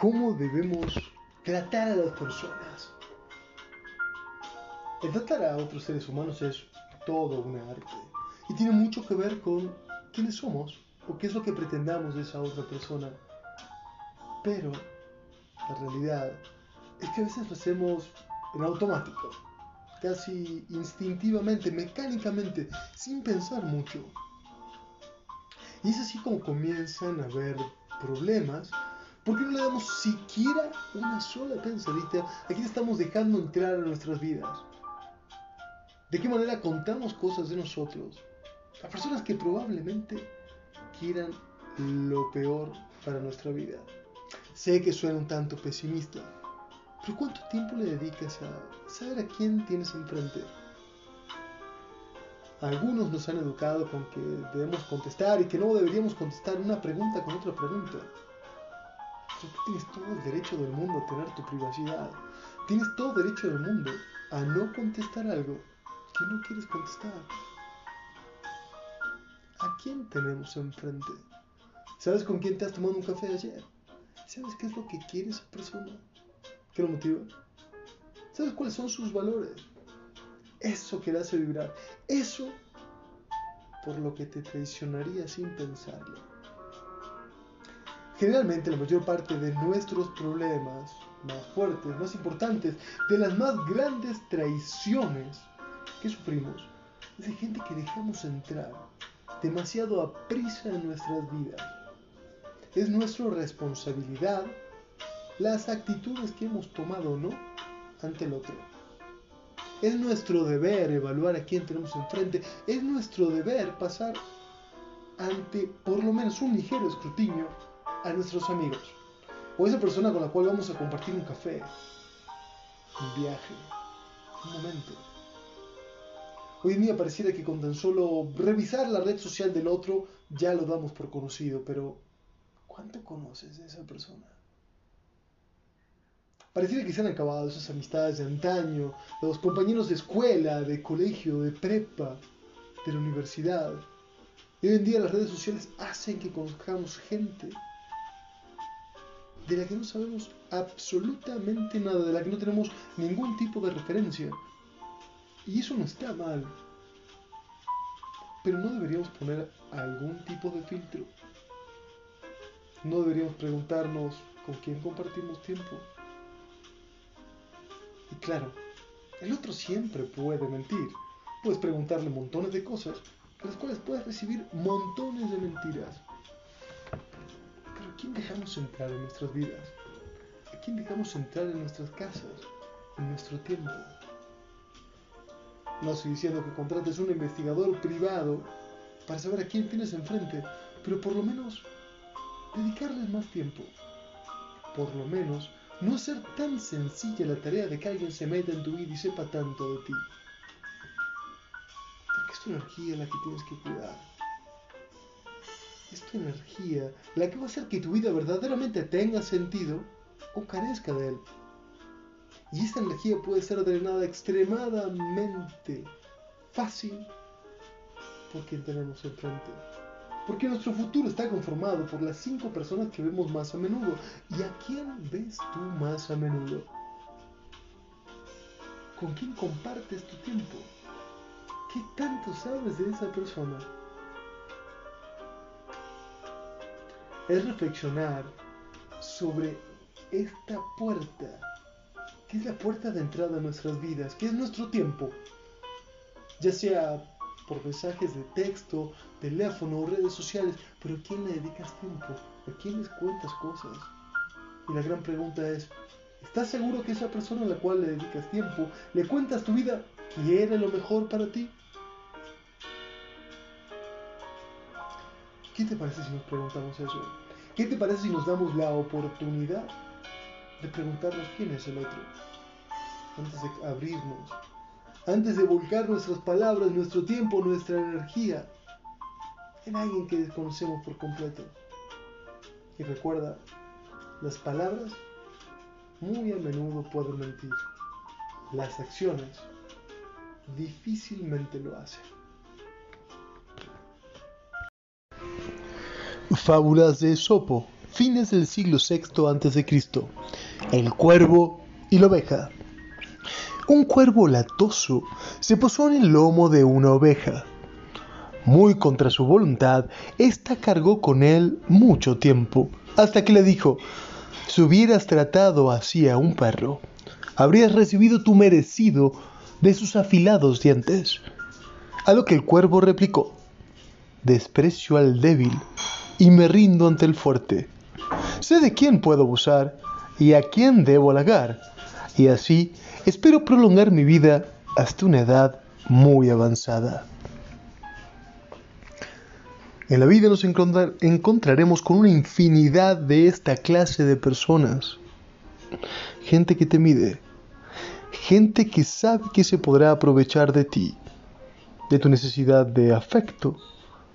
cómo debemos tratar a las personas. El tratar a otros seres humanos es todo un arte y tiene mucho que ver con quiénes somos o qué es lo que pretendamos de esa otra persona. Pero la realidad es que a veces lo hacemos en automático, casi instintivamente, mecánicamente, sin pensar mucho. Y es así como comienzan a haber problemas, porque no le damos siquiera una sola pensadita a quién estamos dejando entrar a nuestras vidas. ¿De qué manera contamos cosas de nosotros a personas que probablemente quieran lo peor para nuestra vida? Sé que suena un tanto pesimista, pero ¿cuánto tiempo le dedicas a saber a quién tienes enfrente? Algunos nos han educado con que debemos contestar y que no deberíamos contestar una pregunta con otra pregunta. Tú tienes todo el derecho del mundo a tener tu privacidad. Tienes todo el derecho del mundo a no contestar algo que no quieres contestar. ¿A quién tenemos enfrente? ¿Sabes con quién te has tomado un café ayer? ¿Sabes qué es lo que quiere esa persona? ¿Qué lo motiva? ¿Sabes cuáles son sus valores? Eso que le hace vibrar. Eso por lo que te traicionaría sin pensarlo. Generalmente la mayor parte de nuestros problemas más fuertes, más importantes, de las más grandes traiciones que sufrimos, es de gente que dejamos entrar demasiado a prisa en nuestras vidas. Es nuestra responsabilidad las actitudes que hemos tomado o no ante el otro. Es nuestro deber evaluar a quién tenemos enfrente. Es nuestro deber pasar ante por lo menos un ligero escrutinio a nuestros amigos. O esa persona con la cual vamos a compartir un café, un viaje, un momento. Hoy en día pareciera que con tan solo revisar la red social del otro ya lo damos por conocido, pero ¿cuánto conoces de esa persona? Pareciera que se han acabado esas amistades de antaño, los compañeros de escuela, de colegio, de prepa, de la universidad. Y hoy en día las redes sociales hacen que conozcamos gente de la que no sabemos absolutamente nada, de la que no tenemos ningún tipo de referencia. Y eso no está mal. Pero no deberíamos poner algún tipo de filtro. No deberíamos preguntarnos con quién compartimos tiempo. Y claro, el otro siempre puede mentir. Puedes preguntarle montones de cosas, de las cuales puedes recibir montones de mentiras. Pero ¿a quién dejamos entrar en nuestras vidas? ¿A quién dejamos entrar en nuestras casas? En nuestro tiempo. No estoy diciendo que contrates un investigador privado para saber a quién tienes enfrente, pero por lo menos dedicarles más tiempo. Por lo menos no ser tan sencilla la tarea de que alguien se meta en tu vida y sepa tanto de ti. Porque es tu energía la que tienes que cuidar. Es tu energía la que va a hacer que tu vida verdaderamente tenga sentido o carezca de él. Y esta energía puede ser drenada extremadamente fácil por quien tenemos enfrente. Porque nuestro futuro está conformado por las cinco personas que vemos más a menudo. ¿Y a quién ves tú más a menudo? ¿Con quién compartes tu tiempo? ¿Qué tanto sabes de esa persona? Es reflexionar sobre esta puerta, que es la puerta de entrada a nuestras vidas, que es nuestro tiempo, ya sea por mensajes de texto, teléfono, redes sociales, pero ¿a quién le dedicas tiempo? ¿A quién les cuentas cosas? Y la gran pregunta es, ¿estás seguro que esa persona a la cual le dedicas tiempo, le cuentas tu vida, quiere lo mejor para ti? ¿Qué te parece si nos preguntamos eso? ¿Qué te parece si nos damos la oportunidad de preguntarnos quién es el otro? Antes de abrirnos, antes de volcar nuestras palabras, nuestro tiempo, nuestra energía en alguien que desconocemos por completo. Y recuerda, las palabras muy a menudo pueden mentir. Las acciones difícilmente lo hacen. Fábulas de Sopo fines del siglo VI a.C. El cuervo y la oveja. Un cuervo latoso se posó en el lomo de una oveja. Muy contra su voluntad, ésta cargó con él mucho tiempo, hasta que le dijo, si hubieras tratado así a un perro, habrías recibido tu merecido de sus afilados dientes. A lo que el cuervo replicó, desprecio al débil y me rindo ante el fuerte. Sé de quién puedo abusar y a quién debo halagar, y así espero prolongar mi vida hasta una edad muy avanzada. En la vida nos encontraremos con una infinidad de esta clase de personas. Gente que te mide, gente que sabe que se podrá aprovechar de ti, de tu necesidad de afecto,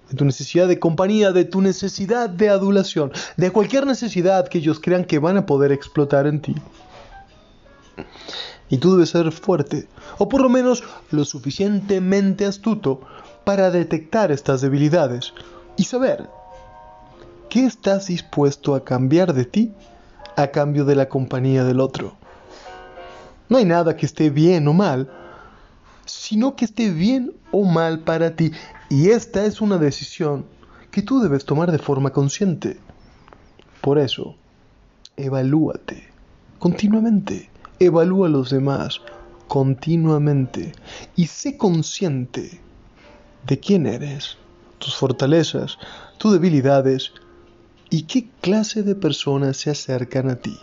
de tu necesidad de compañía, de tu necesidad de adulación, de cualquier necesidad que ellos crean que van a poder explotar en ti. Y tú debes ser fuerte, o por lo menos lo suficientemente astuto para detectar estas debilidades y saber qué estás dispuesto a cambiar de ti a cambio de la compañía del otro. No hay nada que esté bien o mal, sino que esté bien o mal para ti. Y esta es una decisión que tú debes tomar de forma consciente. Por eso, evalúate continuamente. Evalúa a los demás continuamente y sé consciente de quién eres tus fortalezas, tus debilidades y qué clase de personas se acercan a ti.